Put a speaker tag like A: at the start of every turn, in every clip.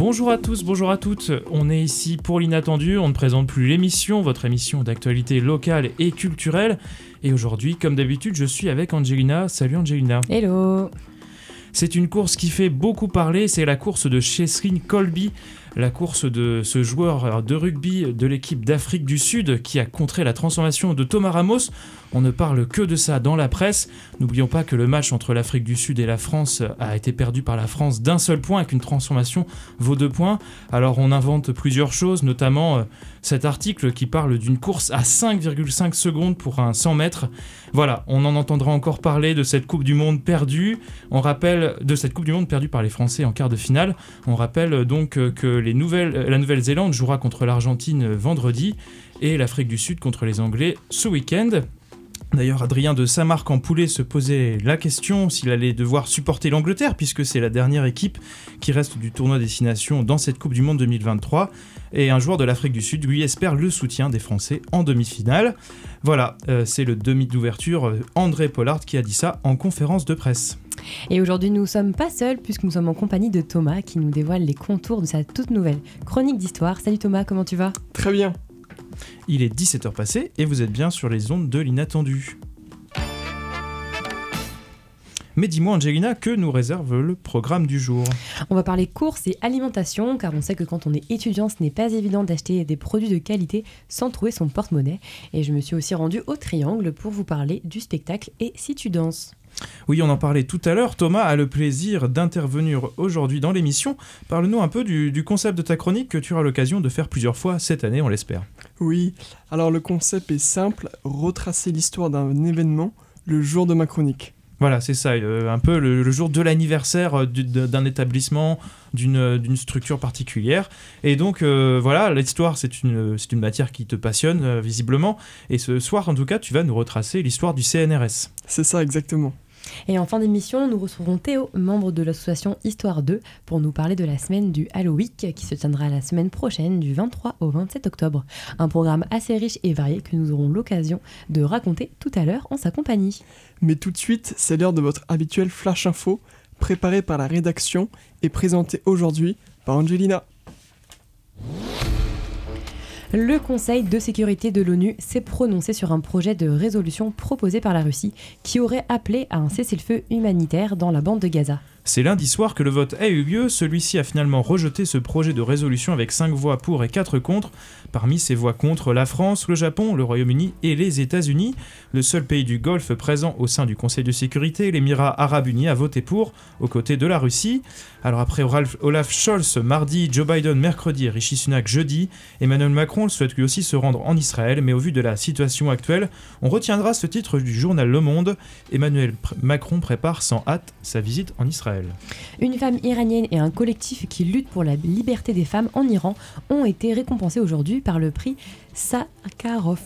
A: Bonjour à tous, bonjour à toutes. On est ici pour l'inattendu. On ne présente plus l'émission, votre émission d'actualité locale et culturelle. Et aujourd'hui, comme d'habitude, je suis avec Angelina. Salut Angelina.
B: Hello.
A: C'est une course qui fait beaucoup parler. C'est la course de Chesrin Colby la course de ce joueur de rugby de l'équipe d'Afrique du Sud qui a contré la transformation de Thomas Ramos. On ne parle que de ça dans la presse. N'oublions pas que le match entre l'Afrique du Sud et la France a été perdu par la France d'un seul point, avec une transformation vaut deux points. Alors on invente plusieurs choses, notamment euh, cet article qui parle d'une course à 5,5 secondes pour un 100 mètres. Voilà, on en entendra encore parler de cette Coupe du Monde perdue. On rappelle de cette Coupe du Monde perdue par les Français en quart de finale. On rappelle donc que les nouvelles, la Nouvelle-Zélande jouera contre l'Argentine vendredi et l'Afrique du Sud contre les Anglais ce week-end. D'ailleurs, Adrien de Saint-Marc en Poulet se posait la question s'il allait devoir supporter l'Angleterre, puisque c'est la dernière équipe qui reste du tournoi Destination dans cette Coupe du Monde 2023. Et un joueur de l'Afrique du Sud lui espère le soutien des Français en demi-finale. Voilà, euh, c'est le demi d'ouverture euh, André Pollard qui a dit ça en conférence de presse.
B: Et aujourd'hui, nous ne sommes pas seuls puisque nous sommes en compagnie de Thomas qui nous dévoile les contours de sa toute nouvelle chronique d'histoire. Salut Thomas, comment tu vas?
C: Très bien.
A: Il est 17h passé et vous êtes bien sur les ondes de l'inattendu. Mais dis-moi Angelina, que nous réserve le programme du jour?
B: On va parler courses et alimentation, car on sait que quand on est étudiant, ce n'est pas évident d'acheter des produits de qualité sans trouver son porte-monnaie. Et je me suis aussi rendue au Triangle pour vous parler du spectacle Et si tu danses
A: oui, on en parlait tout à l'heure. Thomas a le plaisir d'intervenir aujourd'hui dans l'émission. Parle-nous un peu du, concept de ta chronique que tu auras l'occasion de faire plusieurs fois cette année, on l'espère.
C: Oui, alors le concept est simple, retracer l'histoire d'un événement le jour de ma chronique.
A: Voilà, c'est ça, euh, un peu le, jour de l'anniversaire euh, d'un établissement, euh, d'une structure particulière. Et donc, voilà, l'histoire, c'est une, une matière qui te passionne, visiblement. Et ce soir, en tout cas, tu vas nous retracer l'histoire du CNRS.
C: C'est ça, exactement.
B: Et en fin d'émission, nous retrouverons Théo, membre de l'association Histoire 2, pour nous parler de la semaine du Halloween qui se tiendra la semaine prochaine du 23 au 27 octobre. Un programme assez riche et varié que nous aurons l'occasion de raconter tout à l'heure en sa compagnie.
C: Mais tout de suite, c'est l'heure de votre habituel Flash Info, préparé par la rédaction et présenté aujourd'hui par Angelina.
B: Le Conseil de sécurité de l'ONU s'est prononcé sur un projet de résolution proposé par la Russie qui aurait appelé à un cessez-le-feu humanitaire dans la bande de Gaza.
A: C'est lundi soir que le vote a eu lieu. Celui-ci a finalement rejeté ce projet de résolution avec 5 voix pour et 4 contre. Parmi ces voix contre, la France, le Japon, le Royaume-Uni et les États-Unis. Le seul pays du Golfe présent au sein du Conseil de sécurité, l'Émirat arabe uni, a voté pour, aux côtés de la Russie. Alors après Olaf Scholz mardi, Joe Biden mercredi et Rishi Sunak jeudi, Emmanuel Macron souhaite lui aussi se rendre en Israël, mais au vu de la situation actuelle, on retiendra ce titre du journal Le Monde. Emmanuel Macron prépare sans hâte sa visite en Israël.
B: Une femme iranienne et un collectif qui lutte pour la liberté des femmes en Iran ont été récompensés aujourd'hui par le prix Sakharov.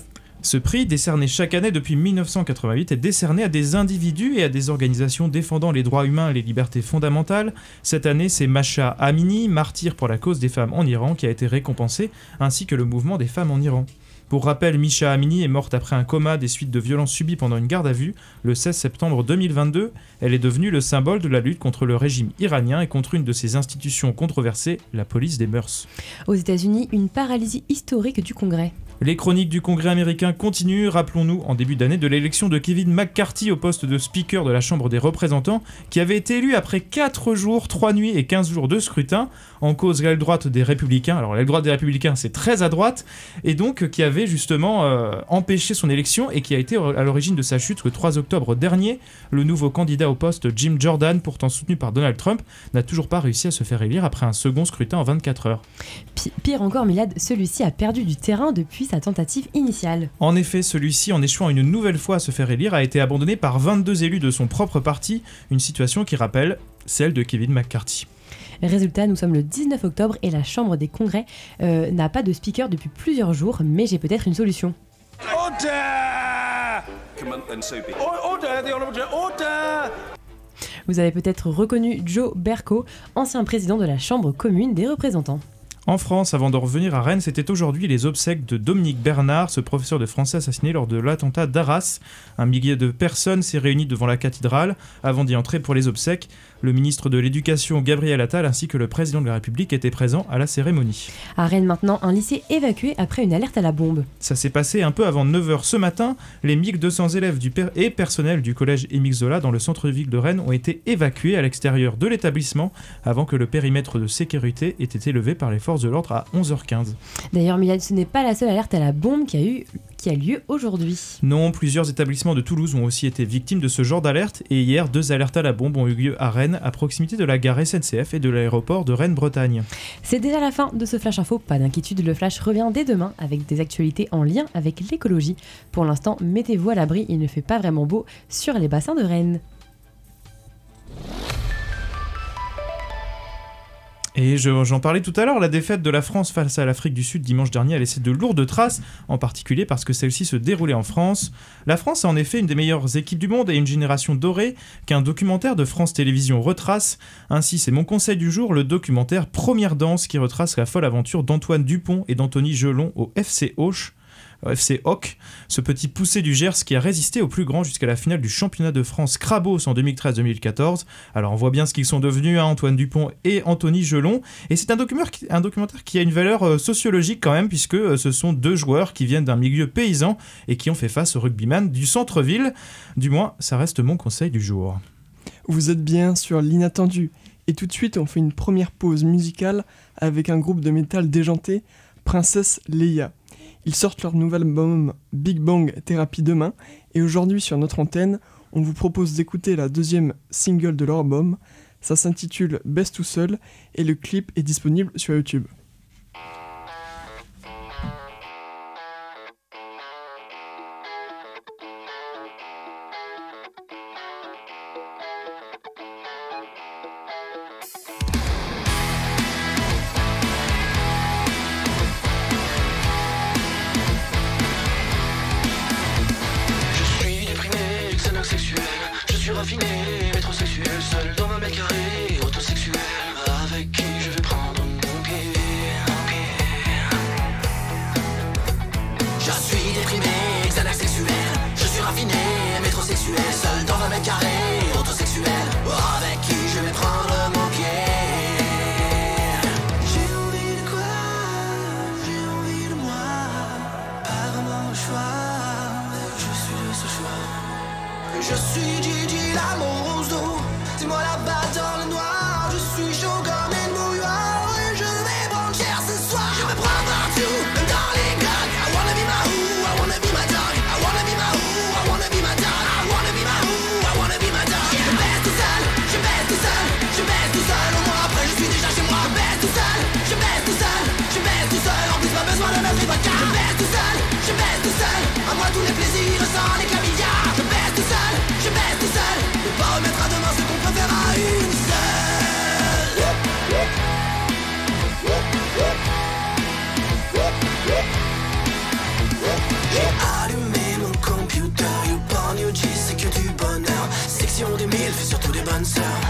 A: Ce prix, décerné chaque année depuis 1988, est décerné à des individus et à des organisations défendant les droits humains et les libertés fondamentales. Cette année, c'est Masha Amini, martyr pour la cause des femmes en Iran, qui a été récompensé, ainsi que le mouvement des femmes en Iran. Pour rappel, Misha Amini est morte après un coma des suites de violences subies pendant une garde à vue le 16 septembre 2022. Elle est devenue le symbole de la lutte contre le régime iranien et contre une de ses institutions controversées, la police des mœurs.
B: Aux États-Unis, une paralysie historique du Congrès.
A: Les chroniques du Congrès américain continuent. Rappelons-nous en début d'année de l'élection de Kevin McCarthy au poste de Speaker de la Chambre des représentants, qui avait été élu après 4 jours, 3 nuits et 15 jours de scrutin, en cause l'aile droite des républicains. Alors l'aile droite des républicains, c'est très à droite, et donc qui avait justement euh, empêché son élection et qui a été à l'origine de sa chute le 3 octobre dernier. Le nouveau candidat au poste, Jim Jordan, pourtant soutenu par Donald Trump, n'a toujours pas réussi à se faire élire après un second scrutin en 24 heures.
B: Pire encore, Milad, celui-ci a perdu du terrain depuis tentative initiale.
A: En effet, celui-ci, en échouant une nouvelle fois à se faire élire, a été abandonné par 22 élus de son propre parti, une situation qui rappelle celle de Kevin McCarthy.
B: Résultat, nous sommes le 19 octobre et la Chambre des congrès euh, n'a pas de speaker depuis plusieurs jours, mais j'ai peut-être une solution. Vous avez peut-être reconnu Joe Berco, ancien président de la Chambre commune des représentants.
A: En France, avant de revenir à Rennes, c'était aujourd'hui les obsèques de Dominique Bernard, ce professeur de français assassiné lors de l'attentat d'Arras. Un millier de personnes s'est réuni devant la cathédrale avant d'y entrer pour les obsèques. Le ministre de l'Éducation Gabriel Attal ainsi que le président de la République étaient présents à la cérémonie.
B: À Rennes maintenant, un lycée évacué après une alerte à la bombe.
A: Ça s'est passé un peu avant 9h ce matin. Les 1200 élèves du per et personnel du collège Émile Zola dans le centre-ville de Rennes ont été évacués à l'extérieur de l'établissement avant que le périmètre de sécurité ait été levé par les forces de l'ordre à 11h15.
B: D'ailleurs, Milan, ce n'est pas la seule alerte à la bombe qui a eu qui a lieu aujourd'hui.
A: Non, plusieurs établissements de Toulouse ont aussi été victimes de ce genre d'alerte et hier, deux alertes à la bombe ont eu lieu à Rennes, à proximité de la gare SNCF et de l'aéroport de Rennes-Bretagne.
B: C'est déjà la fin de ce Flash Info, pas d'inquiétude, le Flash revient dès demain avec des actualités en lien avec l'écologie. Pour l'instant, mettez-vous à l'abri, il ne fait pas vraiment beau sur les bassins de Rennes.
A: Et j'en parlais tout à l'heure, la défaite de la France face à l'Afrique du Sud dimanche dernier a laissé de lourdes traces, en particulier parce que celle-ci se déroulait en France. La France a en effet une des meilleures équipes du monde et une génération dorée qu'un documentaire de France Télévisions retrace. Ainsi, c'est mon conseil du jour, le documentaire Première danse qui retrace la folle aventure d'Antoine Dupont et d'Anthony Gelon au FC Auch. FC Hoc, ce petit poussé du Gers qui a résisté au plus grand jusqu'à la finale du championnat de France Crabos en 2013-2014. Alors on voit bien ce qu'ils sont devenus, hein, Antoine Dupont et Anthony Gelon. Et c'est un, un, documentaire qui a une valeur euh, sociologique quand même, puisque euh, ce sont deux joueurs qui viennent d'un milieu paysan et qui ont fait face au rugbyman du centre-ville. Du moins, ça reste mon conseil du jour.
C: Vous êtes bien sur l'inattendu. Et tout de suite, on fait une première pause musicale avec un groupe de métal déjanté, Princesse Leia. Ils sortent leur nouvel album Big Bang Therapy demain et aujourd'hui sur notre antenne, on vous propose d'écouter la deuxième single de leur album. Ça s'intitule Best tout seul et le clip est disponible sur YouTube.
D: métrosexuel, seul dans ma mètre carré, autosexuel, avec qui je vais prendre mon pied, mon pied. Je suis déprimé, sexuel, je suis raffiné, métrosexuel, seul dans ma mètre carré, autosexuel, avec qui je vais prendre mon pied. J'ai envie de quoi? J'ai envie de moi, pas vraiment le choix, je suis de ce choix. Je suis about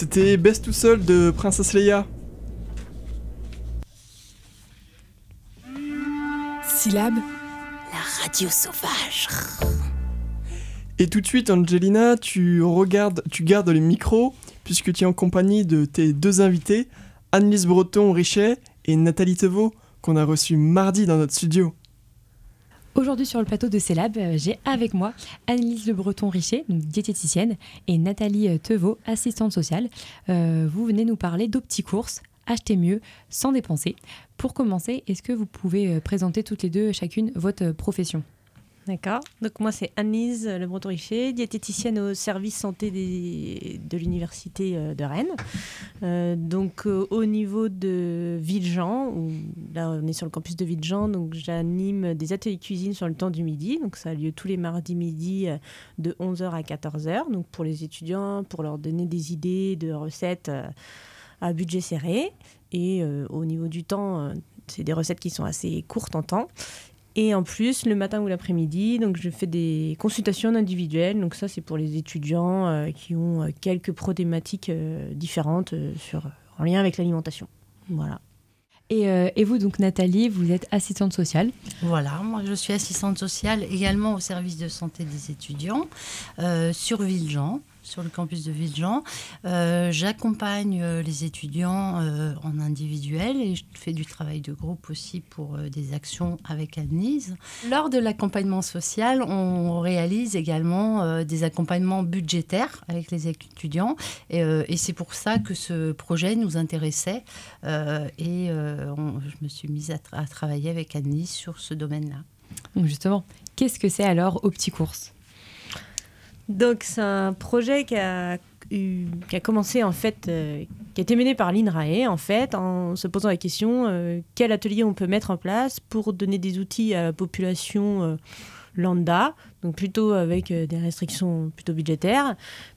C: C'était Best tout seul de Princesse Leia.
E: Syllabe radio sauvage.
C: Et tout de suite, Angelina, tu regardes, tu gardes les micros puisque tu es en compagnie de tes deux invités, Annelise Breton-Richet et Nathalie Tevaux, qu'on a reçus mardi dans notre studio.
B: Aujourd'hui sur le plateau de Célab, euh, j'ai avec moi Annelise Le Breton-Richer, diététicienne, et Nathalie euh, Tevaux, assistante sociale. Euh, vous venez nous parler d'OptiCourse, acheter mieux sans dépenser. Pour commencer, est-ce que vous pouvez présenter toutes les deux chacune votre profession?
E: D'accord. Donc moi c'est Annelise Le Breton Richer, diététicienne au service santé de l'université euh, de Rennes. Euh, donc euh, au niveau de Villejean, où là on est sur le campus de Villejean, donc j'anime des ateliers cuisine sur le temps du midi. Donc ça a lieu tous les mardis midi de 11h à 14h. Donc pour les étudiants, pour leur donner des idées de recettes à budget serré. Et au niveau du temps, c'est des recettes qui sont assez courtes en temps. Et en plus, le matin ou l'après-midi, donc je fais des consultations individuelles. Donc ça, c'est pour les étudiants euh, qui ont euh, quelques problématiques euh, différentes euh, sur, en lien avec l'alimentation. Voilà.
B: et, euh, et vous, donc Nathalie, vous êtes assistante sociale.
F: Voilà, moi je suis assistante sociale également au service de santé des étudiants euh, sur Villejean, sur le campus de Villejean. Euh, J'accompagne euh, les étudiants euh, en individuel et je fais du travail de groupe aussi pour des actions avec Annelise. Lors de l'accompagnement social, on réalise également des accompagnements budgétaires avec les étudiants et, c'est pour ça que ce projet nous intéressait et je me suis mise à, tra- à travailler avec Annelise sur ce domaine-là.
B: Justement, qu'est-ce que c'est alors OptiCourse?
E: Donc c'est un projet qui a, commencé en fait, euh, qui a été mené par l'INRAE en fait, en se posant la question euh, quel atelier on peut mettre en place pour donner des outils à la population euh, lambda, donc plutôt avec des restrictions plutôt budgétaires,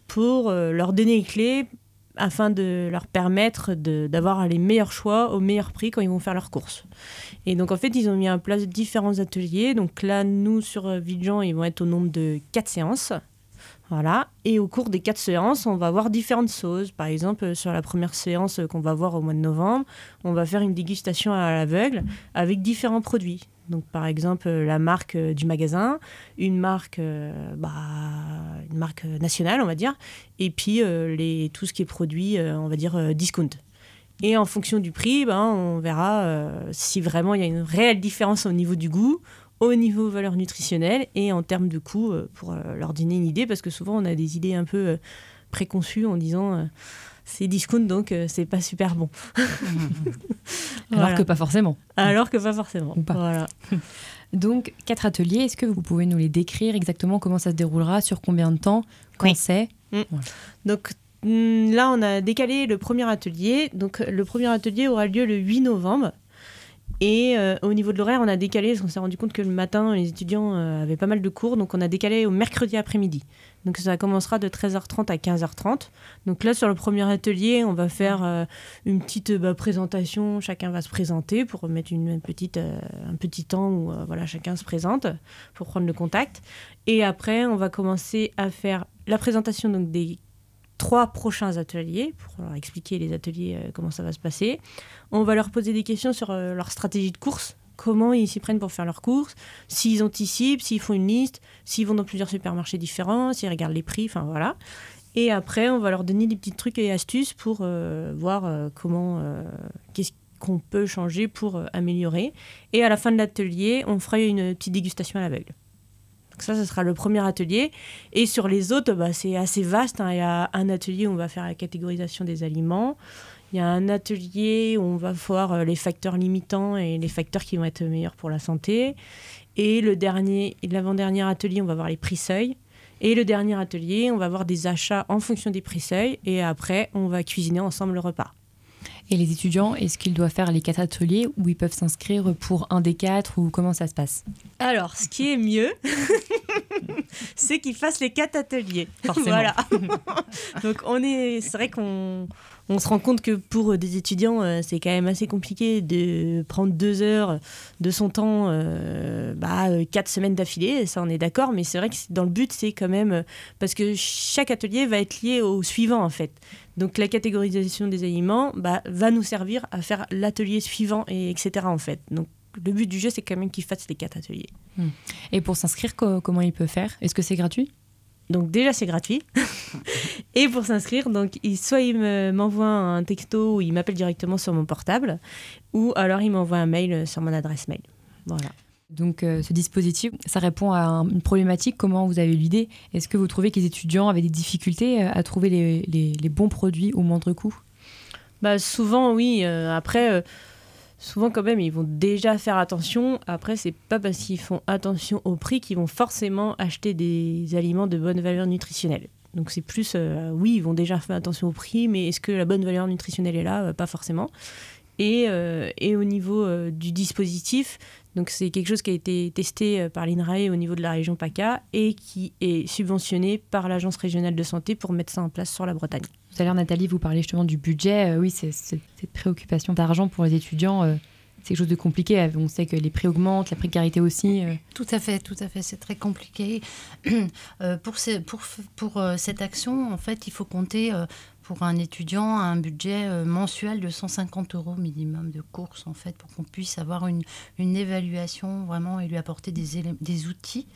E: pour leur donner les clés afin de leur permettre d'avoir les meilleurs choix au meilleur prix quand ils vont faire leurs courses. Et donc en fait, ils ont mis en place différents ateliers. Donc là, nous sur Villejean, ils vont être au nombre de quatre séances. Et au cours des quatre séances, on va voir différentes choses. Par exemple, euh, sur la première séance euh, qu'on va voir au mois de novembre, on va faire une dégustation à l'aveugle avec différents produits. Donc, par exemple, euh, la marque du magasin, une marque, bah, une marque nationale, on va dire, et puis tout ce qui est produit, on va dire, discount. Et en fonction du prix, ben, on verra si vraiment il y a une réelle différence au niveau du goût, au niveau valeur nutritionnelle et en termes de coût euh, pour euh, leur donner une idée parce que souvent on a des idées un peu euh, préconçues en disant c'est discount donc c'est pas super bon.
B: Alors que pas forcément.
E: Alors que pas forcément.
B: Ou pas.
E: Voilà.
B: Donc, quatre ateliers, est-ce que vous pouvez nous les décrire exactement? Comment ça se déroulera, sur combien de temps, quand
E: Oui.
B: c'est?
E: Donc hum, là on a décalé le premier atelier. Donc le premier atelier aura lieu le 8 novembre. Et euh, au niveau de l'horaire, on a décalé parce qu'on s'est rendu compte que le matin, les étudiants euh, avaient pas mal de cours, donc on a décalé au mercredi après-midi. Donc ça commencera de 13h30 à 15h30. Donc là, sur le premier atelier, on va faire euh, une petite bah, présentation. Chacun va se présenter pour mettre une, petite, un petit temps où voilà, chacun se présente pour prendre le contact. Et après, on va commencer à faire la présentation donc, des trois prochains ateliers pour leur expliquer les ateliers, euh, comment ça va se passer. On va leur poser des questions sur euh, leur stratégie de course, comment ils s'y prennent pour faire leurs courses, s'ils anticipent, s'ils font une liste, s'ils vont dans plusieurs supermarchés différents, s'ils regardent les prix, enfin voilà. Et après, on va leur donner des petits trucs et astuces pour euh, voir comment, qu'est-ce qu'on peut changer pour améliorer. Et à la fin de l'atelier, on fera une petite dégustation à l'aveugle. Ça, ce sera le premier atelier. Et sur les autres, bah, c'est assez vaste. hein. Il y a un atelier où on va faire la catégorisation des aliments. Il y a un atelier où on va voir euh, les facteurs limitants et les facteurs qui vont être meilleurs pour la santé. Et l'avant-dernier atelier, on va voir les prix seuils. Et le dernier atelier, on va voir des achats en fonction des prix seuils. Et après, on va cuisiner ensemble le repas.
B: Et les étudiants, est-ce qu'ils doivent faire les quatre ateliers ou ils peuvent s'inscrire pour un des quatre ou comment ça se passe?
E: Alors, ce qui est mieux, c'est qu'ils fassent les quatre ateliers.
B: Forcément.
E: Voilà. Donc, on est, c'est vrai qu'on on se rend compte que pour des étudiants, euh, c'est quand même assez compliqué de prendre deux heures de son temps, euh, bah, euh, quatre semaines d'affilée. Ça, on est d'accord. Mais c'est vrai que dans le but, c'est quand même euh, parce que chaque atelier va être lié au suivant en fait. Donc, la catégorisation des aliments bah, va nous servir à faire l'atelier suivant et etc. En fait. Donc, le but du jeu, c'est quand même qu'ils fassent les quatre ateliers.
B: Et pour s'inscrire, co- comment ils peuvent faire? Est-ce que c'est gratuit?
E: Donc déjà c'est gratuit. et pour s'inscrire, donc il, soit il me- m'envoie un texto ou il m'appelle directement sur mon portable, ou alors il m'envoie un mail euh, sur mon adresse mail. Voilà.
B: Donc euh, ce dispositif, ça répond à un- une problématique. Comment vous avez eu l'idée? Est-ce que vous trouvez que les étudiants avaient des difficultés euh, à trouver les, les- les bons produits au moindre coût?
E: Bah souvent oui. euh, après, euh, souvent quand même ils vont déjà faire attention. Après c'est pas parce qu'ils font attention au prix qu'ils vont forcément acheter des aliments de bonne valeur nutritionnelle. Donc c'est plus, euh, oui, ils vont déjà faire attention au prix, mais est-ce que la bonne valeur nutritionnelle est là? Euh, Pas forcément. Et, euh, au niveau du dispositif, c'est quelque chose qui a été testé par l'INRAE au niveau de la région PACA et qui est subventionné par l'Agence régionale de santé pour mettre ça en place sur la Bretagne.
B: Tout à l'heure, Nathalie, vous parlez justement du budget. Euh, oui, c'est cette préoccupation d'argent pour les étudiants, euh, c'est quelque chose de compliqué. Euh, On sait que les prix augmentent, la précarité aussi.
F: Tout à fait, tout à fait, c'est très compliqué. Pour, cette action, en fait, il faut compter pour un étudiant un budget euh, mensuel de 150 euros minimum de course, en fait, pour qu'on puisse avoir une, évaluation vraiment et lui apporter des, des outils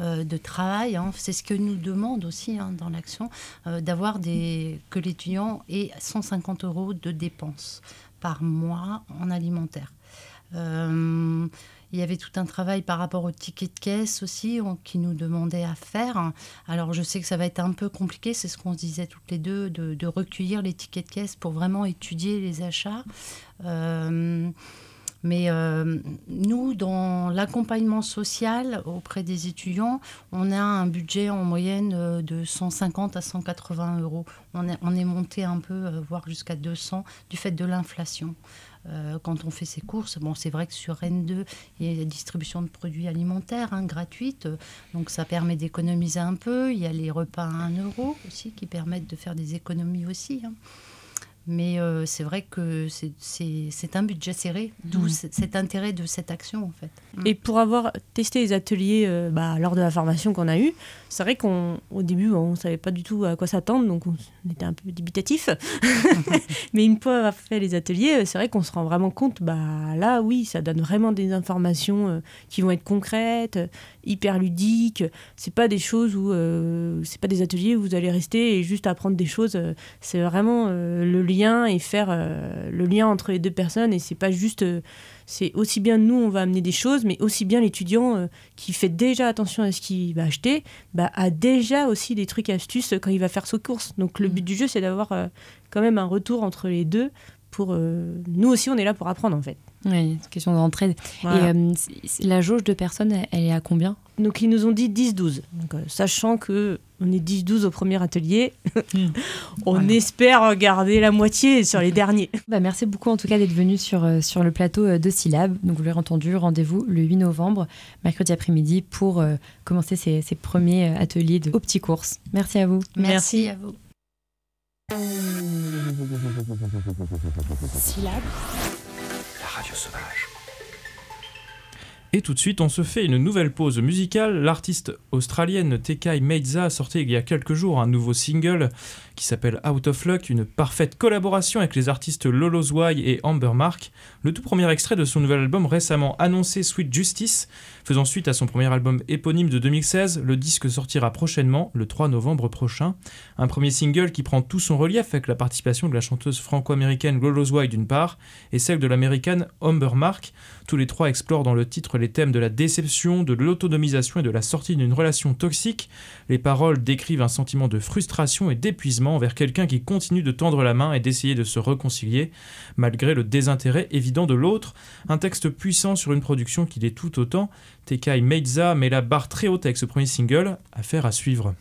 F: euh, de travail. hein. C'est ce que nous demande aussi hein, dans l'action, euh, d'avoir des que l'étudiant ait 150 euros de dépenses par mois en alimentaire. Euh, il y avait tout un travail par rapport au ticket de caisse aussi qui nous demandait à faire. Alors je sais que ça va être un peu compliqué, c'est ce qu'on se disait toutes les deux, de, recueillir les tickets de caisse pour vraiment étudier les achats. Euh, mais euh, nous, dans l'accompagnement social auprès des étudiants, on a un budget en moyenne de 150 à 180 euros. On est, on est monté un peu, voire jusqu'à 200, du fait de l'inflation. Euh, quand on fait ses courses, bon, c'est vrai que sur N2, il y a la distribution de produits alimentaires hein, gratuite, donc ça permet d'économiser un peu. Il y a les repas à 1 euro aussi qui permettent de faire des économies aussi. hein. Mais euh, c'est vrai que c'est- un budget serré, d'où c- cet intérêt de cette action en fait. Mm.
E: Et pour avoir testé les ateliers euh, bah, lors de la formation qu'on a eue, c'est vrai qu'au début, on ne savait pas du tout à quoi s'attendre, donc on était un peu dubitatif. Mais une fois avoir fait les ateliers, euh, c'est vrai qu'on se rend vraiment compte, bah, là, oui, ça donne vraiment des informations euh, qui vont être concrètes, hyper ludiques. C'est pas des choses où, c'est pas des ateliers où vous allez rester et juste apprendre des choses. c'est vraiment le lien et faire euh, le lien entre les deux personnes. Et c'est pas juste euh, c'est aussi bien nous, on va amener des choses, mais aussi bien l'étudiant euh, qui fait déjà attention à ce qu'il va acheter, bah, a déjà aussi des trucs astuces quand il va faire ses courses. Donc le but du jeu, c'est d'avoir quand même un retour entre les deux. Pour nous aussi, on est là pour apprendre en fait.
B: Oui, question d'entraide.
E: Voilà.
B: Et la jauge de personnes, elle, est à combien?
E: Donc ils nous ont dit 10-12. Donc, euh, sachant que on est 10-12 au premier atelier, on
B: Voilà.
E: espère garder la moitié sur les derniers.
B: bah, Merci beaucoup en tout cas d'être venu sur, euh, sur le plateau euh, de Syllab. Donc vous l'avez entendu, rendez-vous le 8 novembre, mercredi après-midi, pour euh, commencer ces, ces premiers ateliers de aux petits courses. Merci à vous.
F: Merci à vous.
D: La radio sauvage.
A: Et tout de suite, on se fait une nouvelle pause musicale. L'artiste australienne Tekai Meiza a sorti il y a quelques jours un nouveau single qui s'appelle Out of Luck, une parfaite collaboration avec les artistes Lolo et Amber Mark. Le tout premier extrait de son nouvel album récemment annoncé Sweet Justice, faisant suite à son premier album éponyme de 2016. Le disque sortira prochainement, le 3 novembre prochain. Un premier single qui prend tout son relief avec la participation de la chanteuse franco-américaine Lolo d'une part et celle de l'américaine Amber Mark. Tous les trois explorent dans le titre les thèmes de la déception, de l'autonomisation et de la sortie d'une relation toxique. Les paroles décrivent un sentiment de frustration et d'épuisement envers quelqu'un qui continue de tendre la main et d'essayer de se réconcilier, malgré le désintérêt évident de l'autre. Un texte puissant sur une production qui l'est tout autant. Tekai Meiza met la barre très haute avec ce premier single. Affaire à suivre.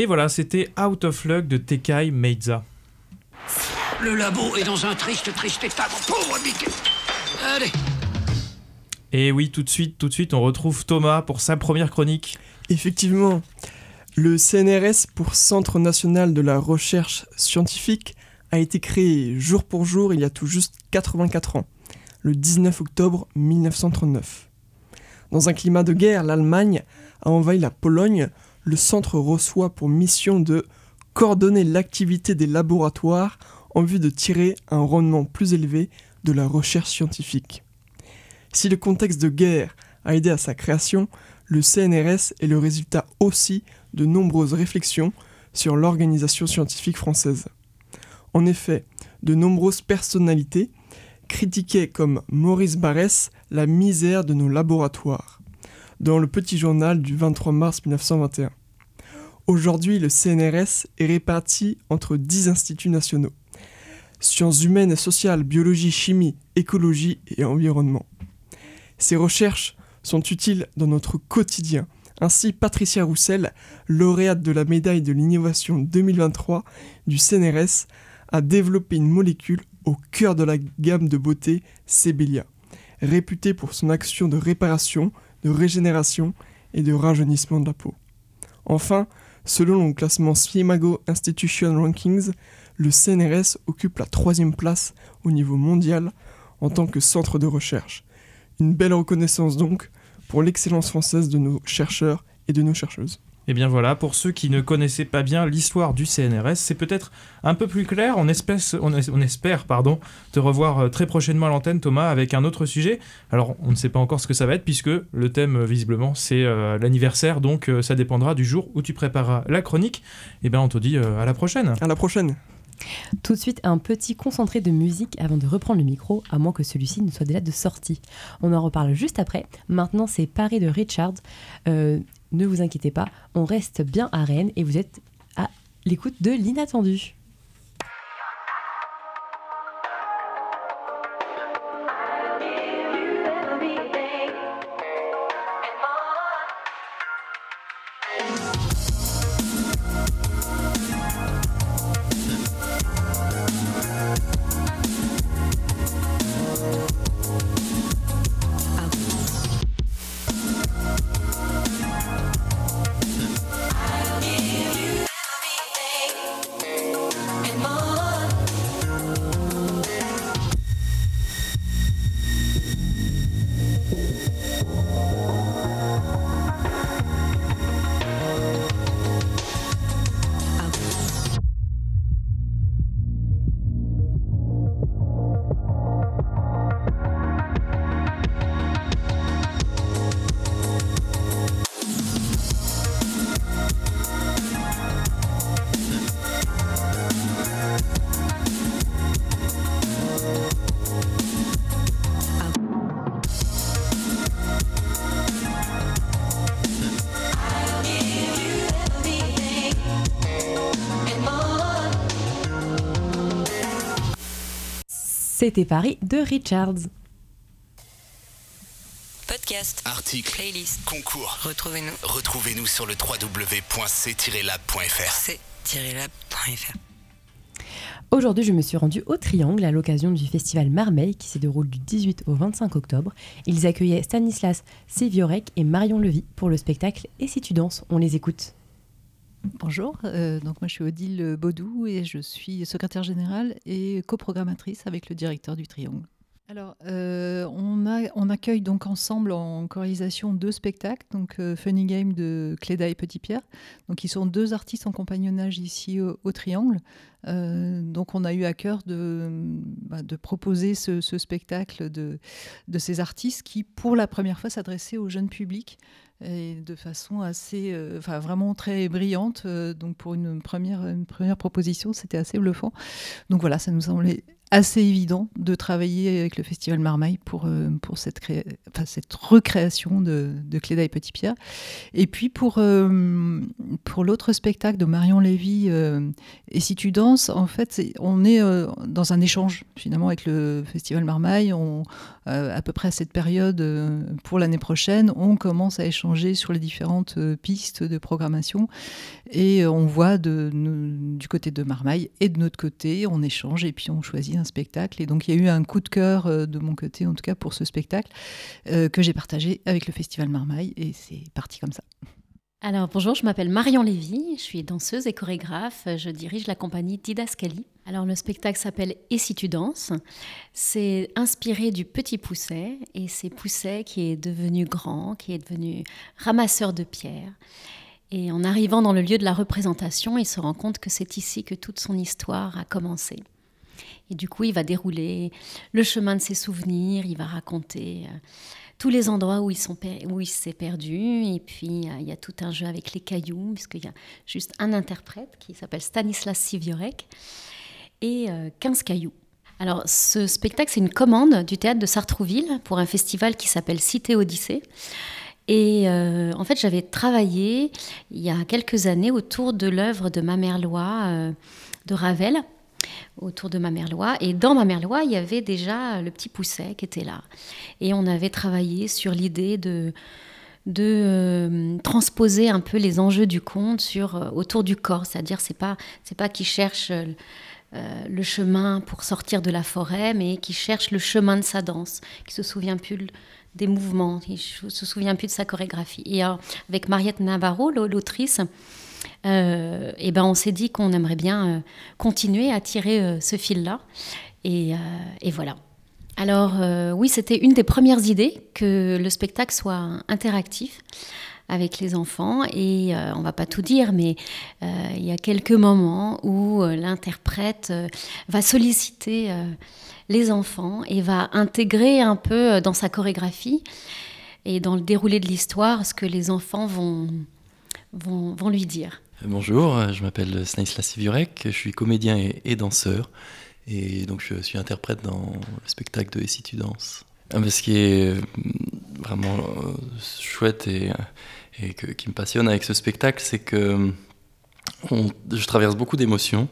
A: Et voilà, c'était Out of Luck de Tekai Meiza.
G: Le labo est dans un triste, triste état, mon pauvre Mickey. Allez,
A: Et oui, tout de suite, tout de suite, on retrouve Thomas pour sa première chronique.
C: Effectivement, le CNRS pour Centre national de la recherche scientifique a été créé jour pour jour il y a tout juste 84 ans, le 19 octobre 1939. Dans un climat de guerre, l'Allemagne a envahi la Pologne. Le centre reçoit pour mission de coordonner l'activité des laboratoires en vue de tirer un rendement plus élevé de la recherche scientifique. Si le contexte de guerre a aidé à sa création, le CNRS est le résultat aussi de nombreuses réflexions sur l'organisation scientifique française. En effet, de nombreuses personnalités critiquaient comme Maurice Barrès la misère de nos laboratoires, dans le petit journal du 23 mars 1921. Aujourd'hui, le CNRS est réparti entre 10 instituts nationaux. Sciences humaines et sociales, biologie, chimie, écologie et environnement. Ces recherches sont utiles dans notre quotidien. Ainsi, Patricia Roussel, lauréate de la médaille de l'innovation 2023 du CNRS, a développé une molécule au cœur de la gamme de beauté Sebelia, réputée pour son action de réparation, de régénération et de rajeunissement de la peau. Enfin, selon le classement Scimago Institution Rankings, le CNRS occupe la troisième place au niveau mondial en tant que centre de recherche. Une belle reconnaissance donc pour l'excellence française de nos chercheurs et de nos chercheuses.
A: Et bien voilà, pour ceux qui ne connaissaient pas bien l'histoire du CNRS, c'est peut-être un peu plus clair. On, espèce- on es- on espère pardon, te revoir euh, très prochainement à l'antenne, Thomas, avec un autre sujet. Alors, on ne sait pas encore ce que ça va être, puisque le thème, euh, visiblement, c'est euh, l'anniversaire, donc euh, ça dépendra du jour où tu prépareras la chronique. Et bien, on te dit euh, à la prochaine.
C: À la prochaine
B: Tout de suite, un petit concentré de musique avant de reprendre le micro, à moins que celui-ci ne soit déjà de sortie. On en reparle juste après. Maintenant, c'est Paris de Richard. Euh, ne vous inquiétez pas, on reste bien à Rennes et vous êtes à l'écoute de l'inattendu. C'était Paris de Richards.
H: Podcast,
I: Articles,
H: playlist,
I: concours.
H: retrouvez-nous
I: Retrouvez-nous sur le www.c-lab.fr.
H: c-lab.fr.
B: Aujourd'hui, je me suis rendue au Triangle à l'occasion du festival Marmeille qui se déroule du 18 au 25 octobre. Ils accueillaient Stanislas Séviorek et Marion Levy pour le spectacle Et si tu danses On les écoute.
J: Bonjour, euh, donc moi je suis Odile Baudou et je suis secrétaire générale et coprogrammatrice avec le directeur du Triangle. Alors, euh, on, accueille donc ensemble en chorisation deux spectacles, donc euh, Funny Game de Cléda et Petit Pierre, donc ils sont deux artistes en compagnonnage ici au, Triangle. Euh, donc on a eu à cœur de, bah, proposer ce, spectacle de, ces artistes qui, pour la première fois, s'adressaient au jeune public et de façon assez, enfin vraiment très brillante. Donc pour une première, une première proposition, c'était assez bluffant. Donc voilà, ça nous semblait assez évident de travailler avec le Festival Marmaille pour, euh, pour cette, créa- enfin, cette recréation de, Cléda et Petit Pierre. Et puis pour, euh, pour l'autre spectacle de Marion Lévy, euh, Et si tu danses, en fait, on est dans un échange finalement avec le Festival Marmaille. À peu près à cette période, pour l'année prochaine, on commence à échanger sur les différentes pistes de programmation. Et on voit de, du côté de Marmaille et de notre côté, on échange et puis on choisit un spectacle. Et donc il y a eu un coup de cœur euh, de mon côté, en tout cas pour ce spectacle, euh, que j'ai partagé avec le Festival Marmaille. Et c'est parti comme ça.
K: Alors bonjour, je m'appelle Marion Lévy, je suis danseuse et chorégraphe, je dirige la compagnie Didascali. Alors le spectacle s'appelle Et si tu danses? C'est inspiré du petit Pousset et c'est Pousset qui est devenu grand, qui est devenu ramasseur de pierres. Et en arrivant dans le lieu de la représentation, il se rend compte que c'est ici que toute son histoire a commencé. Et du coup, il va dérouler le chemin de ses souvenirs, il va raconter euh, tous les endroits où, il s'est perdu. Et puis, euh, il y a tout un jeu avec les cailloux, puisqu'il y a juste un interprète qui s'appelle Stanislas Siviorek et euh, 15 cailloux. Alors, ce spectacle, c'est une commande du théâtre de Sartrouville pour un festival qui s'appelle Cité Odyssée. Et euh, en fait, j'avais travaillé il y a quelques années autour de l'œuvre de Mamerlois euh, de Ravel, autour de Mamerlois. Et dans Mamerlois, il y avait déjà le petit Pousset qui était là. Et on avait travaillé sur l'idée de, de euh, transposer un peu les enjeux du conte sur, euh, autour du corps. C'est-à-dire, c'est pas, c'est pas qu'il cherche euh, le chemin pour sortir de la forêt, mais qui cherche le chemin de sa danse, qui se souvient plus des mouvements, qui se souvient plus de sa chorégraphie. Et avec Mariette Navarro, l'au- l'autrice, euh, eh ben on s'est dit qu'on aimerait bien euh, continuer à tirer euh, ce fil-là. Et, et voilà. Alors oui, c'était une des premières idées que le spectacle soit interactif avec les enfants. Et euh, on va pas tout dire, mais il y a quelques moments où l'interprète va solliciter les enfants et va intégrer un peu dans sa chorégraphie et dans le déroulé de l'histoire ce que les enfants vont, vont, lui dire.
L: Bonjour, je m'appelle Stanislas Siviorek, je suis comédien et, danseur. Et donc je suis interprète dans le spectacle de Et si tu danses. Ce qui est euh, vraiment euh, chouette et, que- qui me passionne avec ce spectacle, c'est que je traverse beaucoup d'émotions.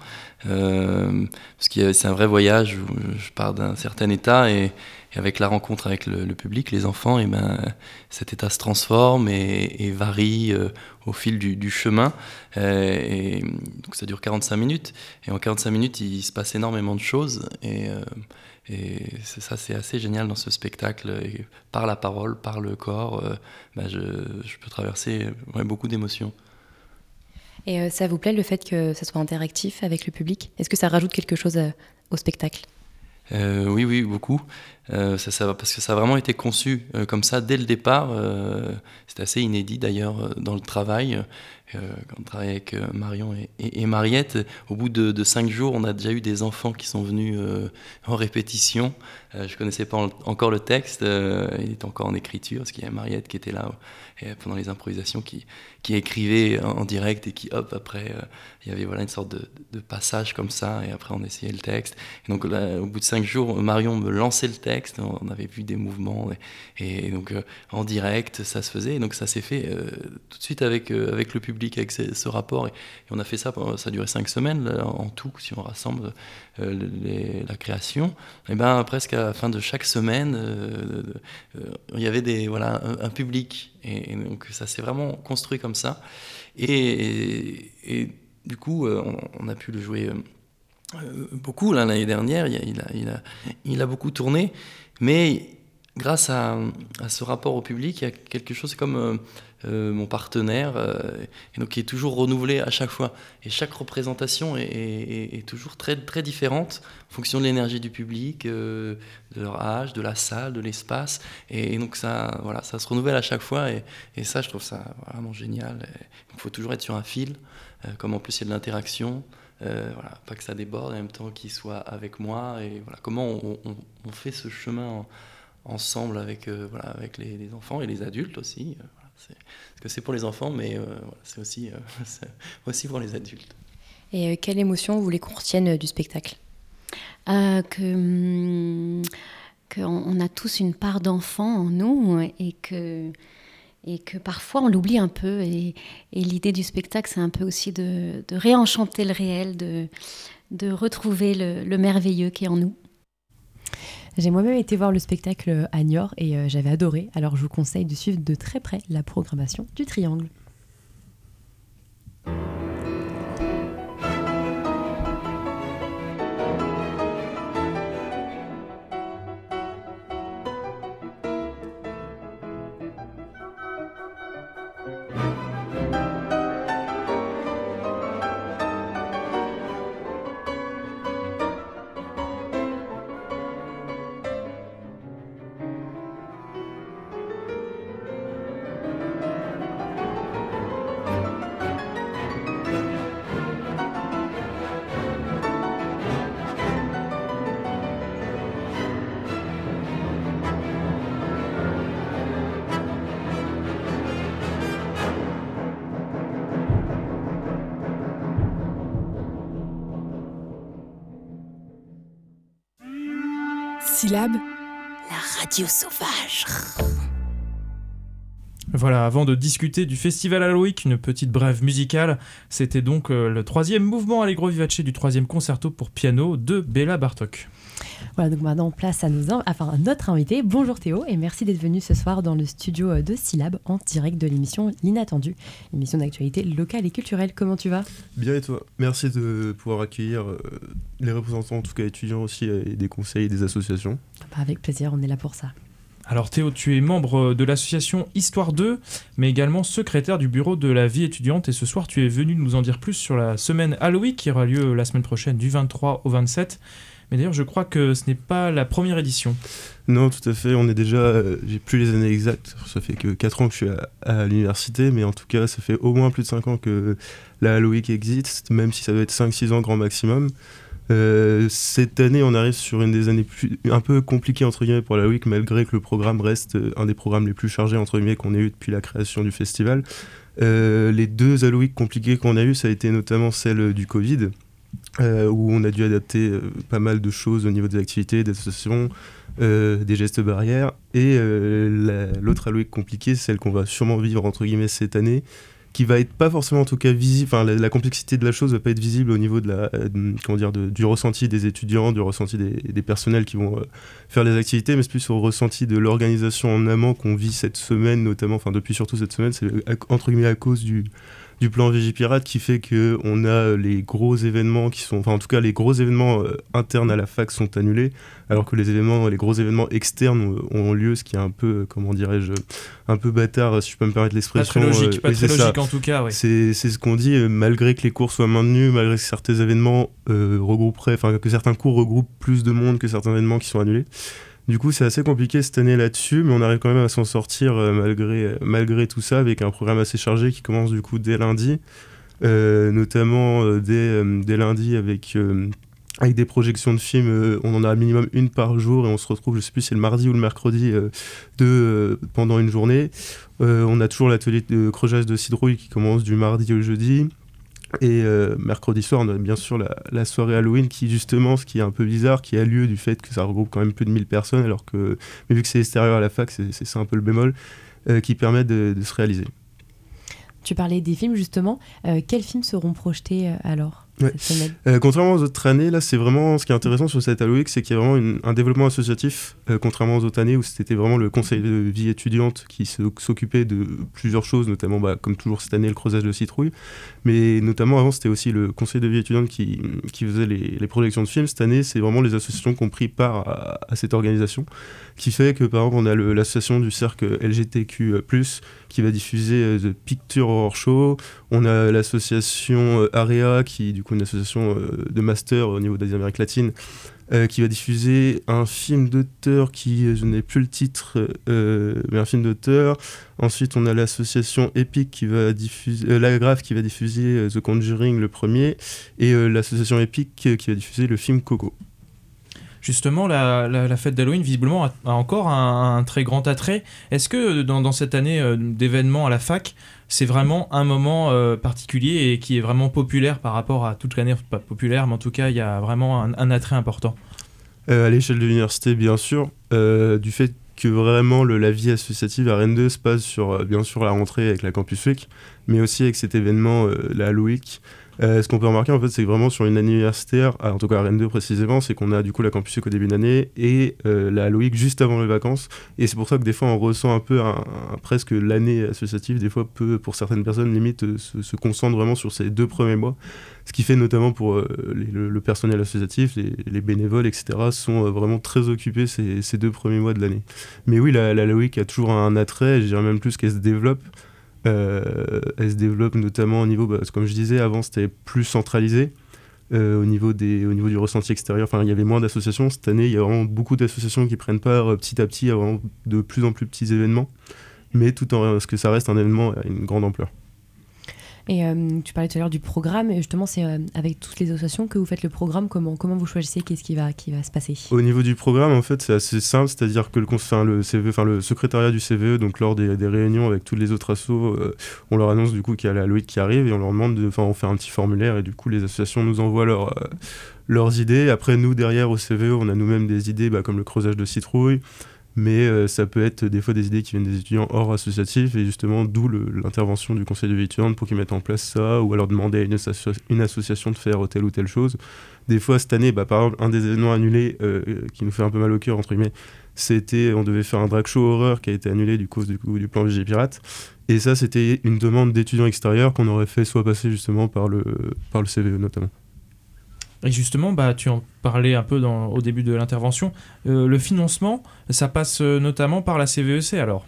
L: euh, parce que c'est un vrai voyage où je pars d'un certain état et, et avec la rencontre avec le, le public, les enfants, et ben, cet état se transforme et, et varie euh, au fil du, du chemin. Euh, et donc ça dure 45 minutes. Et en 45 minutes, il se passe énormément de choses. Et, euh, et ça, c'est assez génial dans ce spectacle. Et par la parole, par le corps, ben, je, je peux traverser ouais, beaucoup d'émotions.
B: Et ça vous plaît le fait que ça soit interactif avec le public? Est-ce que ça rajoute quelque chose au spectacle?
L: Euh, oui, oui, beaucoup. Euh, ça, ça, parce que ça a vraiment été conçu euh, comme ça dès le départ. Euh, C'était assez inédit d'ailleurs euh, dans le travail. Euh, quand on travaille avec Marion et, et- et Mariette, au bout de, cinq jours, on a déjà eu des enfants qui sont venus en répétition. Je connaissais pas en- encore le texte, il était encore en écriture, parce qu'il y a Mariette qui était là et pendant les improvisations, qui, écrivait en, direct et qui, hop, après, il y avait voilà, une sorte de, passage comme ça, et après on essayait le texte. Et donc au bout de cinq jours, Marion me lançait le texte. On avait vu des mouvements, et, donc euh, en direct, ça se faisait. Et donc ça s'est fait euh, tout de suite avec, euh, avec le public, avec ce, rapport. Et, on a fait ça, ça a duré cinq semaines en tout, si on rassemble la création. Et ben presque à la fin de chaque semaine, il y avait des, voilà, un, public. Et, donc ça s'est vraiment construit comme ça. Et, du coup, on a pu le jouer. Euh, beaucoup l'année dernière, il a, il, a, il, a, beaucoup tourné, mais grâce à, à ce rapport au public, il y a quelque chose comme euh, euh, mon partenaire, donc qui est toujours renouvelé à chaque fois. Et chaque représentation est, est- toujours très, très différente en fonction de l'énergie du public, de leur âge, de la salle, de l'espace. Et, donc ça, voilà, ça se renouvelle à chaque fois, et, et ça, je trouve ça vraiment génial. Il faut toujours être sur un fil, comme en plus il y a de l'interaction. Euh, voilà, pas que ça déborde, en même temps qu'il soit avec moi. Et voilà, comment on, on- on fait ce chemin en- ensemble avec, euh, voilà, avec les, les enfants et les adultes aussi. euh, voilà, c'est- parce que c'est pour les enfants, mais euh, voilà, c'est aussi, euh, c'est aussi pour les adultes.
K: Et euh, quelle émotion vous voulez qu'on retienne euh, du spectacle? Euh, Que hum, qu'on on a tous une part d'enfant en nous et que et que parfois on l'oublie un peu. Et, l'idée du spectacle, c'est un peu aussi de, réenchanter le réel, de, de retrouver le, le merveilleux qui est en nous.
B: J'ai moi-même été voir le spectacle à Niort et euh, j'avais adoré. Alors je vous conseille de suivre de très près la programmation du Triangle.
A: Voilà, avant de discuter du festival Halloween, une petite brève musicale, c'était donc euh, le troisième mouvement Allegro Vivace du troisième concerto pour piano de Béla Bartok.
B: Voilà, donc maintenant place à, nos, in- enfin, à notre invité. Bonjour Théo et merci d'être venu ce soir dans le studio euh, de Syllab en direct de l'émission L'Inattendu, émission d'actualité locale et culturelle. Comment tu vas?
M: Bien et toi? Merci de pouvoir accueillir euh, les représentants, en tout cas étudiants aussi, et des conseils et des associations.
B: Bah, Avec plaisir, on est là pour ça.
A: Alors Théo, tu es membre de l'association Histoire 2, mais également secrétaire du bureau de la vie étudiante. Et ce soir, tu es venu nous en dire plus sur la semaine Halloween qui aura lieu la semaine prochaine du 23 au 27. Mais d'ailleurs, je crois que ce n'est pas la première édition.
M: Non, tout à fait, on est déjà, euh, j'ai plus les années exactes, ça fait que 4 ans que je suis à, l'université, mais en tout cas, ça fait au moins plus de 5 ans que la Halloween existe, même si ça doit être 5-6 ans grand maximum. Euh, cette année, on arrive sur une des années un peu compliquées entre guillemets pour la week, malgré que le programme reste euh, un des programmes les plus chargés entre guillemets qu'on ait eu depuis la création du festival. Euh, les deux Halloween compliquées qu'on a eues, ça a été notamment celle du Covid, euh, où on a dû adapter euh, pas mal de choses au niveau des activités, des associations, euh, des gestes barrières. Et euh, la- l'autre Halloween compliquée, celle qu'on va sûrement vivre entre guillemets cette année, qui va être pas forcément en tout cas visible, enfin la, complexité de la chose va pas être visible au niveau de la, comment dire, du ressenti des étudiants, du ressenti des, des personnels qui vont faire les activités, mais c'est plus au ressenti de l'organisation en amont qu'on vit cette semaine, notamment, enfin depuis surtout cette semaine, c'est entre guillemets à cause du, du plan Vigipirate qui fait que on a euh, les gros événements qui sont, enfin en tout cas les gros événements euh, internes à la fac sont annulés, alors que les événements, les gros événements externes ont, lieu, ce qui est un peu, euh, comment dirais-je, un peu bâtard, si je peux me permettre l'expression.
A: Pas très logique, pas très
M: ça.
A: logique en tout cas, oui.
M: C'est c'est ce qu'on dit, malgré que les cours soient maintenus, malgré que certains événements regrouperaient, enfin que certains cours regroupent plus de monde que certains événements qui sont annulés. Du coup, c'est assez compliqué cette année là-dessus, mais on arrive quand même à s'en sortir euh, malgré, malgré tout ça, avec un programme assez chargé qui commence du coup dès lundi, euh, notamment euh, dès, euh, dès lundi avec, euh, des projections de films. euh, on en a minimum une par jour et on se retrouve, je sais plus si c'est le mardi ou le mercredi, euh, de, euh, pendant une journée. Euh, on a toujours l'atelier de creusage de citrouille qui commence du mardi au jeudi. Et euh, mercredi soir, on a bien sûr la, soirée Halloween qui, justement, ce qui est un peu bizarre, qui a lieu du fait que ça regroupe quand même plus de 1000 personnes, alors que, mais vu que c'est extérieur à la fac, c'est ça un peu le bémol, euh, qui permet de, se réaliser.
B: Tu parlais des films justement. Euh, quels films seront projetés alors?
M: Ouais. Euh, contrairement aux autres années, là, c'est vraiment ce qui est intéressant sur cette Halloween, c'est qu'il y a vraiment une- un développement associatif, euh, contrairement aux autres années où c'était vraiment le conseil de vie étudiante qui s'occupait de plusieurs choses, notamment, bah, comme toujours cette année, le creusage de citrouille. Mais notamment avant, c'était aussi le conseil de vie étudiante qui, qui faisait les, les projections de films. Cette année, c'est vraiment les associations qui ont pris part à, à cette organisation, qui fait que par exemple, on a l'association du cercle LGTQ, qui va diffuser euh, The Picture Horror Show. On a l'association euh, AREA, qui du coup une association euh, de master au niveau des Amériques latines, euh, qui va diffuser un film d'auteur qui, je n'ai plus le titre, euh, mais un film d'auteur. Ensuite, on a l'association Epic qui va diffuser, La Grave qui va diffuser The Conjuring le premier, et l'association Epic qui va diffuser le film Coco.
A: Justement, la, fête d'Halloween, visiblement, a, encore un, très grand attrait. Est-ce que dans, cette année euh, d'événements à la fac, c'est vraiment un moment euh, particulier et qui est vraiment populaire par rapport à toute l'année? Pas populaire, mais en tout cas, il y a vraiment un, attrait important.
M: Euh, à l'échelle de l'université, bien sûr, du fait que vraiment le- la vie associative à Rennes 2 se passe sur, bien sûr, la rentrée avec la Campus Week, mais aussi avec cet événement, la Halloween. Euh, ce qu'on peut remarquer, en fait, c'est que vraiment sur une année universitaire, ah, en tout cas à Rennes 2 précisément, c'est qu'on a du coup la Campus au début d'année et euh, la Week juste avant les vacances. Et c'est pour ça que des fois, on ressent un peu un- un- presque l'année associative, des fois, peut, pour certaines personnes, limite, euh, se, se concentre vraiment sur ces deux premiers mois. Ce qui fait notamment pour le, personnel associatif, les, les bénévoles, etc., sont vraiment très occupés ces, deux premiers mois de l'année. Mais oui, la, la Week a toujours un attrait, je dirais même plus qu'elle se développe. Euh, elle se développe notamment au niveau, bah, comme je disais, avant c'était plus centralisé. euh, au, niveau des, au niveau du ressenti extérieur, enfin il y avait moins d'associations. Cette année, il y a vraiment beaucoup d'associations qui prennent part euh, petit à petit à de plus en plus petits événements, mais tout en ce que ça reste un événement à une grande ampleur.
B: Et euh, tu parlais tout à l'heure du programme, et justement, c'est euh, avec toutes les associations que vous faites le programme. Comment, comment vous choisissez qu'est-ce qui va, qui va se passer?
M: Au niveau du programme, en fait, c'est assez simple, c'est-à-dire que le, enfin, le, CVE, enfin, le secrétariat du CVE, donc lors des, réunions avec tous les autres assos, euh, on leur annonce du coup qu'il y a la Loïc qui arrive et on leur demande, de- enfin, on fait un petit formulaire et du coup les associations nous envoient leur, leurs idées. Après, nous derrière au CVE, on a nous-mêmes des idées, bah, comme le creusage de citrouille. Mais euh, ça peut être des fois des idées qui viennent des étudiants hors associatifs, et justement, d'où l'intervention du conseil de vie étudiante pour qu'ils mettent en place ça, ou alors demander à une, asso- une association de faire telle ou telle chose. Des fois, cette année, bah, par exemple, un des événements annulés euh, qui nous fait un peu mal au cœur, entre guillemets, c'était, on devait faire un drag show horreur qui a été annulé du cause du, coup, du plan VG Pirate. Et ça, c'était une demande d'étudiants extérieurs qu'on aurait fait soit passer justement par le, par le CVE notamment.
A: Et justement, bah, tu en parlais un peu au début de l'intervention. Euh, le financement, ça passe euh, notamment par la CVEC alors?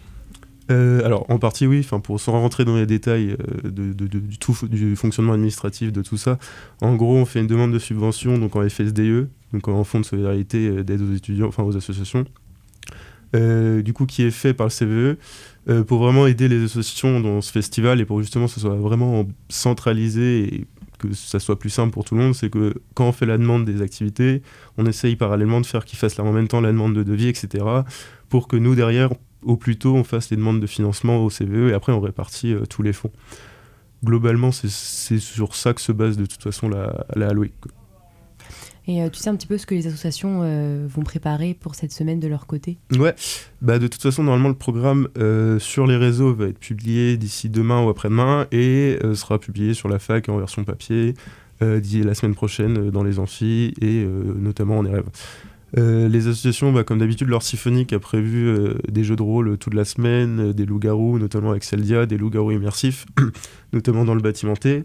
M: Euh, alors, en partie, oui. Pour sans rentrer dans les détails du, fonctionnement administratif de tout ça, en gros, on fait une demande de subvention donc en FSDE, donc en fonds de solidarité d'aide aux étudiants, enfin aux associations, du coup, qui est fait par le CVE pour vraiment aider les associations dans ce festival et pour justement que ce soit vraiment centralisé et que ça soit plus simple pour tout le monde, c'est que quand on fait la demande des activités, on essaye parallèlement de faire qu'ils fassent en même temps la demande de devis, etc. pour que nous, derrière, au plus tôt, on fasse les demandes de financement au CVE et après on répartit euh, tous les fonds. Globalement, c'est- c'est sur ça que se base de toute façon la, la Halloween.
B: Et euh, tu sais un petit peu ce que les associations euh, vont préparer pour cette semaine de leur côté?
M: Ouais, bah de toute façon, normalement, le programme euh, sur les réseaux va être publié d'ici demain ou après-demain et sera publié sur la fac en version papier la semaine prochaine dans les amphis et notamment en. Euh, les associations, bah, comme d'habitude, leur symphonique a prévu des jeux de rôle toute la semaine, des loups-garous, notamment avec Celdia, des loups-garous immersifs, notamment dans le bâtimenté. Euh,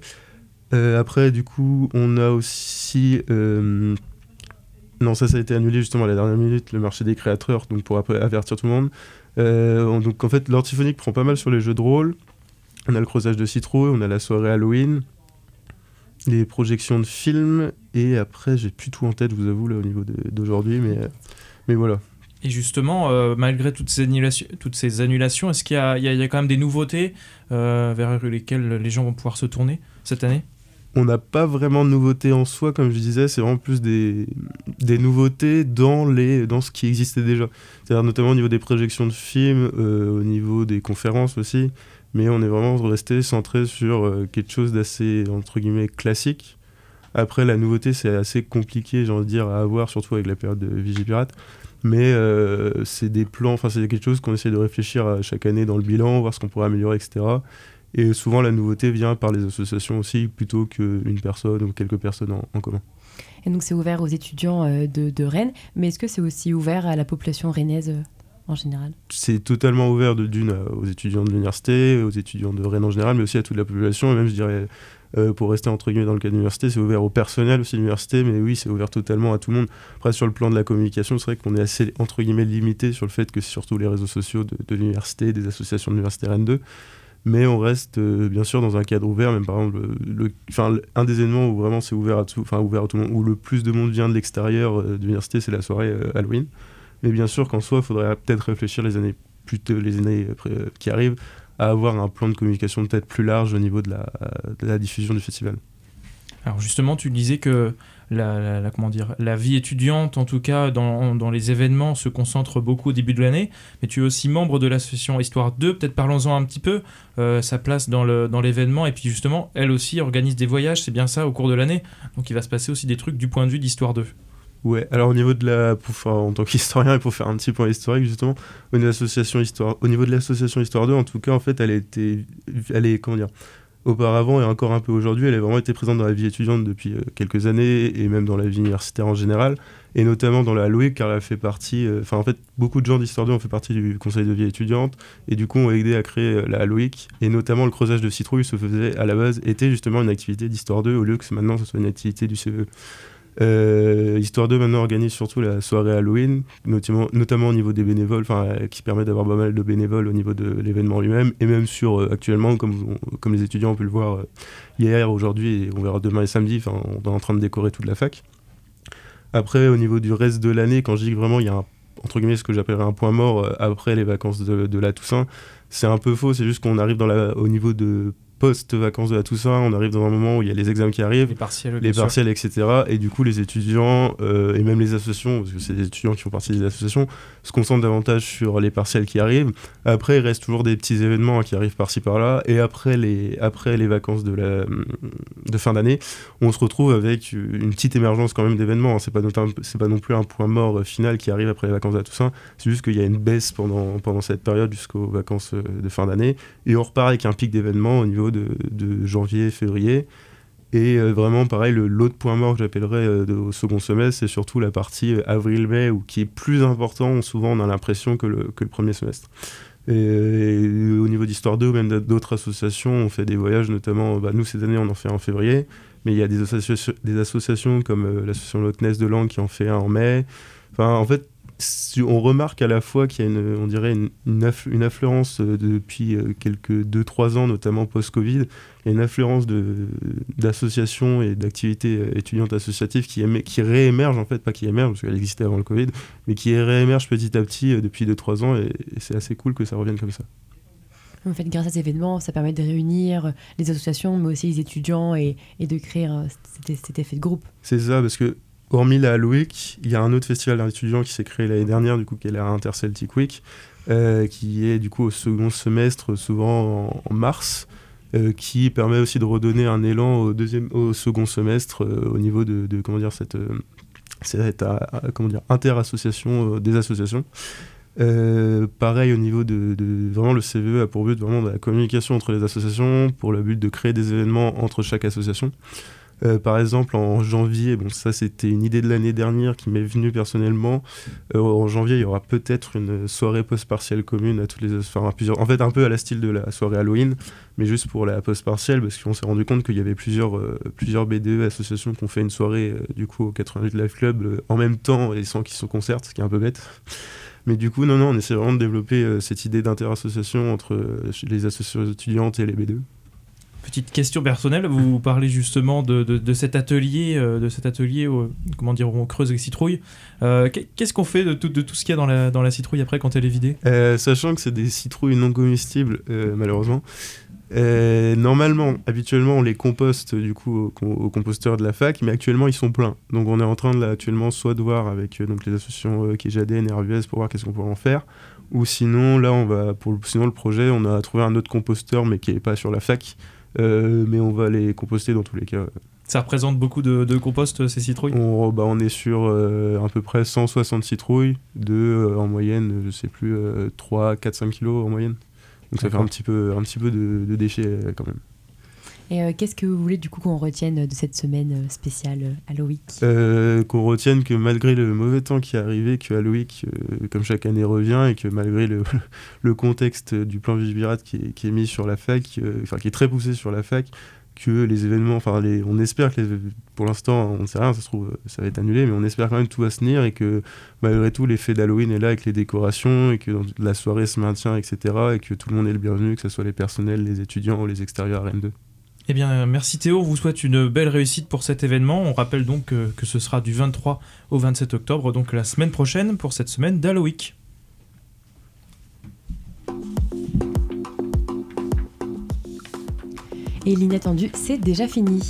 M: après, du coup, on a aussi. euh, non, ça, ça a été annulé justement à la dernière minute, le marché des créateurs, donc pour avertir tout le monde. Euh, on- donc en fait, l'ordre symphonique prend pas mal sur les jeux de rôle. On a le creusage de citrouille, on a la soirée Halloween, les projections de films, et après, j'ai plus tout en tête, je vous avoue, là, au niveau d'aujourd'hui, mais, euh, mais voilà.
A: Et justement, euh, malgré toutes ces annulations, toutes ces annulations est-ce qu'il y y y a quand même des nouveautés euh, vers lesquelles les gens vont pouvoir se tourner cette année?
M: On n'a pas vraiment de nouveautés en soi, comme je disais, c'est vraiment plus des, nouveautés dans, les, dans ce qui existait déjà. C'est-à-dire notamment au niveau des projections de films, euh, au niveau des conférences aussi, mais on est vraiment resté centré sur euh, quelque chose d'assez, entre guillemets, classique. Après, la nouveauté, c'est assez compliqué, j'ai envie de dire, à avoir, surtout avec la période de Vigipirate. Mais euh, c'est des plans, enfin, c'est quelque chose qu'on essaie de réfléchir à chaque année dans le bilan, voir ce qu'on pourrait améliorer, etc. Et souvent, la nouveauté vient par les associations aussi, plutôt qu'une personne ou quelques personnes en, en commun.
B: Et donc c'est ouvert aux étudiants euh, de, de Rennes, mais est-ce que c'est aussi ouvert à la population rennaise euh, en général?
M: C'est totalement ouvert de d'une euh, aux étudiants de l'université, aux étudiants de Rennes en général, mais aussi à toute la population. Et même, je dirais, euh, pour rester entre guillemets dans le cas de l'université, c'est ouvert au personnel aussi de l'université, mais oui, c'est ouvert totalement à tout le monde. Après, sur le plan de la communication, c'est vrai qu'on est assez entre guillemets limité sur le fait que c'est surtout les réseaux sociaux de, de l'université, des associations de l'université Rennes 2. Mais on reste euh, bien sûr dans un cadre ouvert, même par exemple, le, le- un des événements où vraiment c'est ouvert à tout, ouvert à tout le monde, où le plus de monde vient de l'extérieur euh, de l'université, c'est la soirée euh, Halloween. Mais bien sûr qu'en soi, il faudrait peut-être réfléchir les années plus les années qui arrivent à avoir un plan de communication peut-être plus large au niveau de la, de la diffusion du festival.
A: Alors justement, tu disais que la, comment dire, la vie étudiante, en tout cas dans, dans les événements, se concentre beaucoup au début de l'année, mais tu es aussi membre de l'association Histoire 2, peut-être parlons-en un petit peu, euh, sa place dans le- dans l'événement, et puis justement, elle aussi organise des voyages, c'est bien ça, au cours de l'année, donc il va se passer aussi des trucs du point de vue d'Histoire 2.
M: Ouais, alors au niveau de la, en tant qu'historien et pour faire un petit point historique justement, au niveau de l'association Histoire, au niveau de l'association Histoire 2, en tout cas en fait, elle a été, elle est comment dire, auparavant et encore un peu aujourd'hui, elle a vraiment été présente dans la vie étudiante depuis euh, quelques années et même dans la vie universitaire en général, et notamment dans la LOE car elle fait partie, euh, enfin en fait, beaucoup de gens d'Histoire 2 ont fait partie du conseil de vie étudiante et du coup ont aidé à créer euh, la LOIC et notamment le creusage de citrouilles se faisait à la base était justement une activité d'Histoire 2 au lieu que maintenant ce soit une activité du CVE. Euh, Histoire 2 maintenant organise surtout la soirée Halloween, notamment, notamment au niveau des bénévoles, euh, qui permet d'avoir pas mal de bénévoles au niveau de l'événement lui-même, et même sur euh, actuellement, comme, comme les étudiants ont pu le voir hier, aujourd'hui, et on verra demain et samedi, on est en train de décorer toute la fac. Après, au niveau du reste de l'année, quand je dis que vraiment il y a un, entre guillemets ce que j'appellerais un point mort après les vacances de, de la Toussaint, c'est un peu faux, c'est juste qu'on arrive dans la, au niveau de post-vacances de la Toussaint, on arrive dans un moment où il y a les examens qui arrivent,
A: Les partiels,
M: les etc. Et du coup, les étudiants euh, et même les associations, parce que c'est des étudiants qui font partie des associations, se concentrent davantage sur les partiels qui arrivent. Après, il reste toujours des petits événements hein, qui arrivent par-ci par-là. Et après les, après les vacances de, la, de fin d'année, on se retrouve avec une petite émergence quand même d'événements. hein. C'est pas, pas non plus un point mort euh, final qui arrive après les vacances de la Toussaint. C'est juste qu'il y a une baisse pendant, pendant cette période jusqu'aux vacances euh, de fin d'année. Et on repart avec un pic d'événements au niveau de, de janvier, février. Et euh, vraiment, pareil, l'autre point mort que j'appellerais euh, au second semestre, c'est surtout la partie euh, avril-mai, qui est plus important. Souvent, on a l'impression que le, premier semestre. Et, au niveau d'Histoire 2, ou même d'autres associations, on fait des voyages, notamment, bah, nous, cette année, on en fait un en février. Mais il y a des, associations- comme l'association Loch Ness de Langue qui en fait un en mai. Enfin, en fait, on remarque à la fois qu'il y a une, on dirait une, une, afflu- une affluence euh, depuis euh, quelques 2-3 ans, notamment post-Covid, il y a une affluence d'associations et d'activités euh, étudiantes associatives qui, qui réémergent, en fait, pas qui émergent, parce qu'elle existait avant le Covid, mais qui réémergent petit à petit depuis 2-3 ans, et, et c'est assez cool que ça revienne comme ça.
B: En fait, grâce à ces événements, ça permet de réunir les associations, mais aussi les étudiants et, et de créer cet, cet effet de groupe.
M: C'est ça, parce que hormis la Week, il y a un autre festival d'étudiants qui s'est créé l'année dernière, du coup, qui est la Interceltic Week, euh, qui est du coup au second semestre, souvent en, mars, euh, qui permet aussi de redonner un élan au, deuxième, au second semestre euh, au niveau de, comment dire, cette, cette euh, comment dire, interassociation des associations. Pareil au niveau de, de- vraiment le CVE a pour but vraiment de la communication entre les associations pour le but de créer des événements entre chaque association. Euh, par exemple, en janvier, bon, ça c'était une idée de l'année dernière qui m'est venue personnellement. Euh, en janvier, il y aura peut-être une soirée post-partielle commune à toutes les, enfin, plusieurs, en fait un peu à la style de la soirée Halloween, mais juste pour la post-partielle parce qu'on s'est rendu compte qu'il y avait plusieurs, euh, plusieurs BDE associations qui ont fait une soirée du coup au 88 Live Club en même temps et sans qu'ils se concertent, ce qui est un peu bête. Mais du coup, non, non, on essaie vraiment de développer cette idée interassociation entre les associations étudiantes et les BDE.
A: Petite question personnelle, vous parlez justement de, de- cet atelier, euh, de cet atelier, au- comment dire, où on creuse les citrouilles. Euh, qu'est- Qu'est-ce qu'on fait de tout, de tout ce qu'il y a dans la, dans la citrouille après quand elle est vidée?
M: Euh, sachant que c'est des citrouilles non comestibles, euh, malheureusement. Euh, normalement, habituellement, on les composte du coup au, com- au composteur de la fac, mais actuellement ils sont pleins. Donc on est en train de là actuellement soit de voir avec euh, donc les associations euh, KJADN et RUS pour voir qu'est-ce qu'on pourrait en faire, ou sinon là on va pour sinon le projet on a trouvé un autre composteur mais qui est pas sur la fac, euh, mais on va les composter dans tous les cas.
A: Ça représente beaucoup de, de compost, ces citrouilles?
M: On, bah, on est sur euh, à peu près 160 citrouilles, de euh, en moyenne, je sais plus, euh, 3, 4, 5 kilos en moyenne. Donc ça fait un petit peu, un petit peu de, de déchets euh, quand même.
B: Et euh, qu'est-ce que vous voulez du coup qu'on retienne de cette semaine euh, spéciale euh, Halloween?
M: Euh, qu'on retienne que malgré le mauvais temps qui est arrivé, que Halloween, euh, comme chaque année, revient et que malgré le, contexte du plan Vigipirate qui est, mis sur la fac, euh, enfin qui est très poussé sur la fac, que les événements, enfin on espère que les, pour l'instant, on ne sait rien, ça se trouve, ça va être annulé, mais on espère quand même tout va se tenir et que malgré tout, l'effet d'Halloween est là avec les décorations et que la soirée se maintient, etc. et que tout le monde est le bienvenu, que ce soit les personnels, les étudiants ou les extérieurs à Rennes 2.
A: Eh bien, merci Théo, on vous souhaite une belle réussite pour cet événement. On rappelle donc que, que ce sera du 23 au 27 octobre, donc la semaine prochaine pour cette semaine d'Halloween.
B: Et l'inattendu, c'est déjà fini.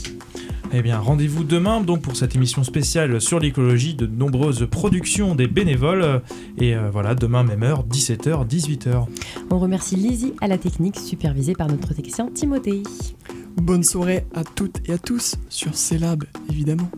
A: Eh bien, rendez-vous demain donc pour cette émission spéciale sur l'écologie de nombreuses productions des bénévoles. Et euh, voilà, demain même heure, 17h, 18h.
B: On remercie Lizzie à la technique, supervisée par notre technicien Timothée.
C: Bonne soirée à toutes et à tous sur Célab, évidemment.